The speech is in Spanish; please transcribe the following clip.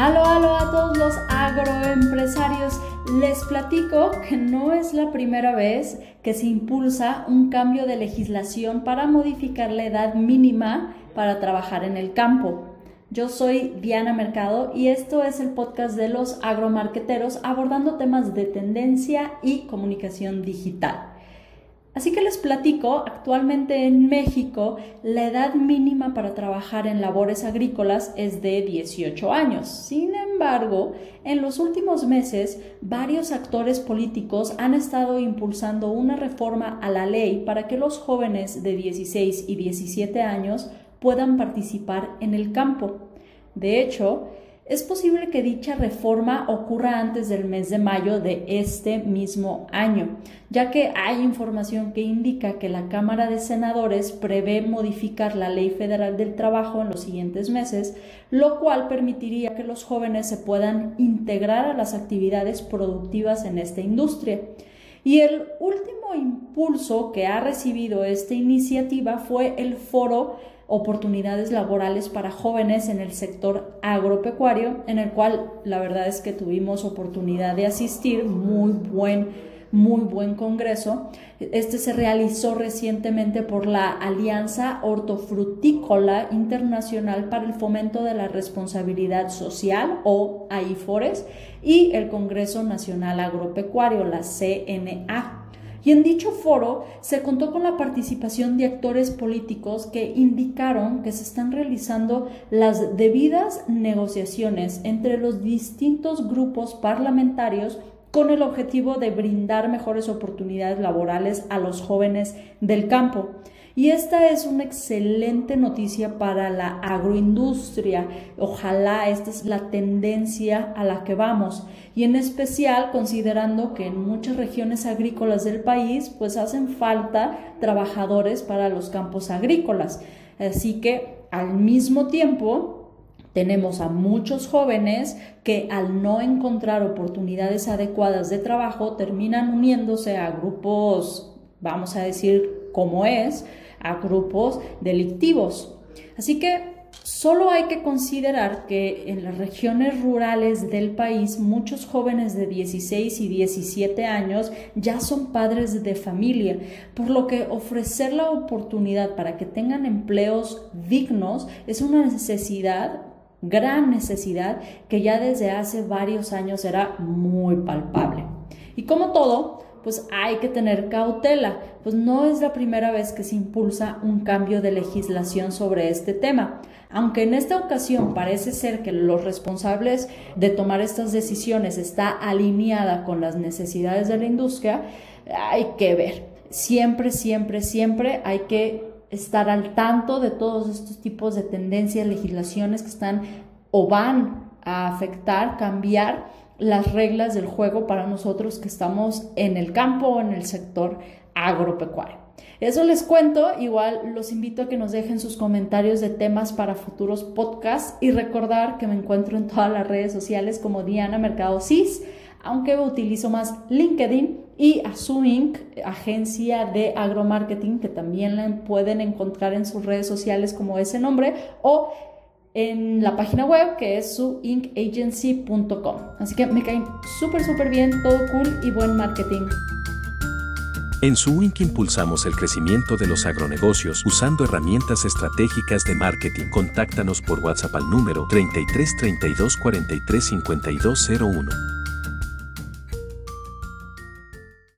Aló, aló a todos los agroempresarios. Les platico que no es la primera vez que se impulsa un cambio de legislación para modificar la edad mínima para trabajar en el campo. Yo soy Diana Mercado y esto es el podcast de los agromarqueteros abordando temas de tendencia y comunicación digital. Así que les platico, actualmente en México la edad mínima para trabajar en labores agrícolas es de 18 años. Sin embargo, en los últimos meses varios actores políticos han estado impulsando una reforma a la ley para que los jóvenes de 16 y 17 años puedan participar en el campo. De hecho, es posible que dicha reforma ocurra antes del mes de mayo de este mismo año, ya que hay información que indica que la Cámara de Senadores prevé modificar la Ley Federal del Trabajo en los siguientes meses, lo cual permitiría que los jóvenes se puedan integrar a las actividades productivas en esta industria. Y el último impulso que ha recibido esta iniciativa fue el foro oportunidades laborales para jóvenes en el sector agropecuario, en el cual la verdad es que tuvimos oportunidad de asistir, muy buen muy buen congreso. Este se realizó recientemente por la Alianza Hortofrutícola Internacional para el Fomento de la Responsabilidad Social o AIFORES y el Congreso Nacional Agropecuario, la CNA. Y en dicho foro se contó con la participación de actores políticos que indicaron que se están realizando las debidas negociaciones entre los distintos grupos parlamentarios con el objetivo de brindar mejores oportunidades laborales a los jóvenes del campo. Y esta es una excelente noticia para la agroindustria. Ojalá esta es la tendencia a la que vamos. Y en especial considerando que en muchas regiones agrícolas del país pues hacen falta trabajadores para los campos agrícolas. Así que al mismo tiempo tenemos a muchos jóvenes que al no encontrar oportunidades adecuadas de trabajo terminan uniéndose a grupos, vamos a decir, como es, a grupos delictivos. Así que solo hay que considerar que en las regiones rurales del país muchos jóvenes de 16 y 17 años ya son padres de familia, por lo que ofrecer la oportunidad para que tengan empleos dignos es una necesidad gran necesidad que ya desde hace varios años era muy palpable. Y como todo, pues hay que tener cautela, pues no es la primera vez que se impulsa un cambio de legislación sobre este tema. Aunque en esta ocasión parece ser que los responsables de tomar estas decisiones está alineada con las necesidades de la industria, hay que ver. Siempre, siempre, siempre hay que estar al tanto de todos estos tipos de tendencias, legislaciones que están o van a afectar, cambiar las reglas del juego para nosotros que estamos en el campo o en el sector agropecuario. Eso les cuento, igual los invito a que nos dejen sus comentarios de temas para futuros podcasts y recordar que me encuentro en todas las redes sociales como Diana Mercado CIS, aunque utilizo más LinkedIn y Inc., agencia de agromarketing, que también la pueden encontrar en sus redes sociales como ese nombre, o en la página web que es suinkagency.com. Así que me caen súper, súper bien, todo cool y buen marketing. En Suink impulsamos el crecimiento de los agronegocios usando herramientas estratégicas de marketing. Contáctanos por WhatsApp al número 33 32 43 5201.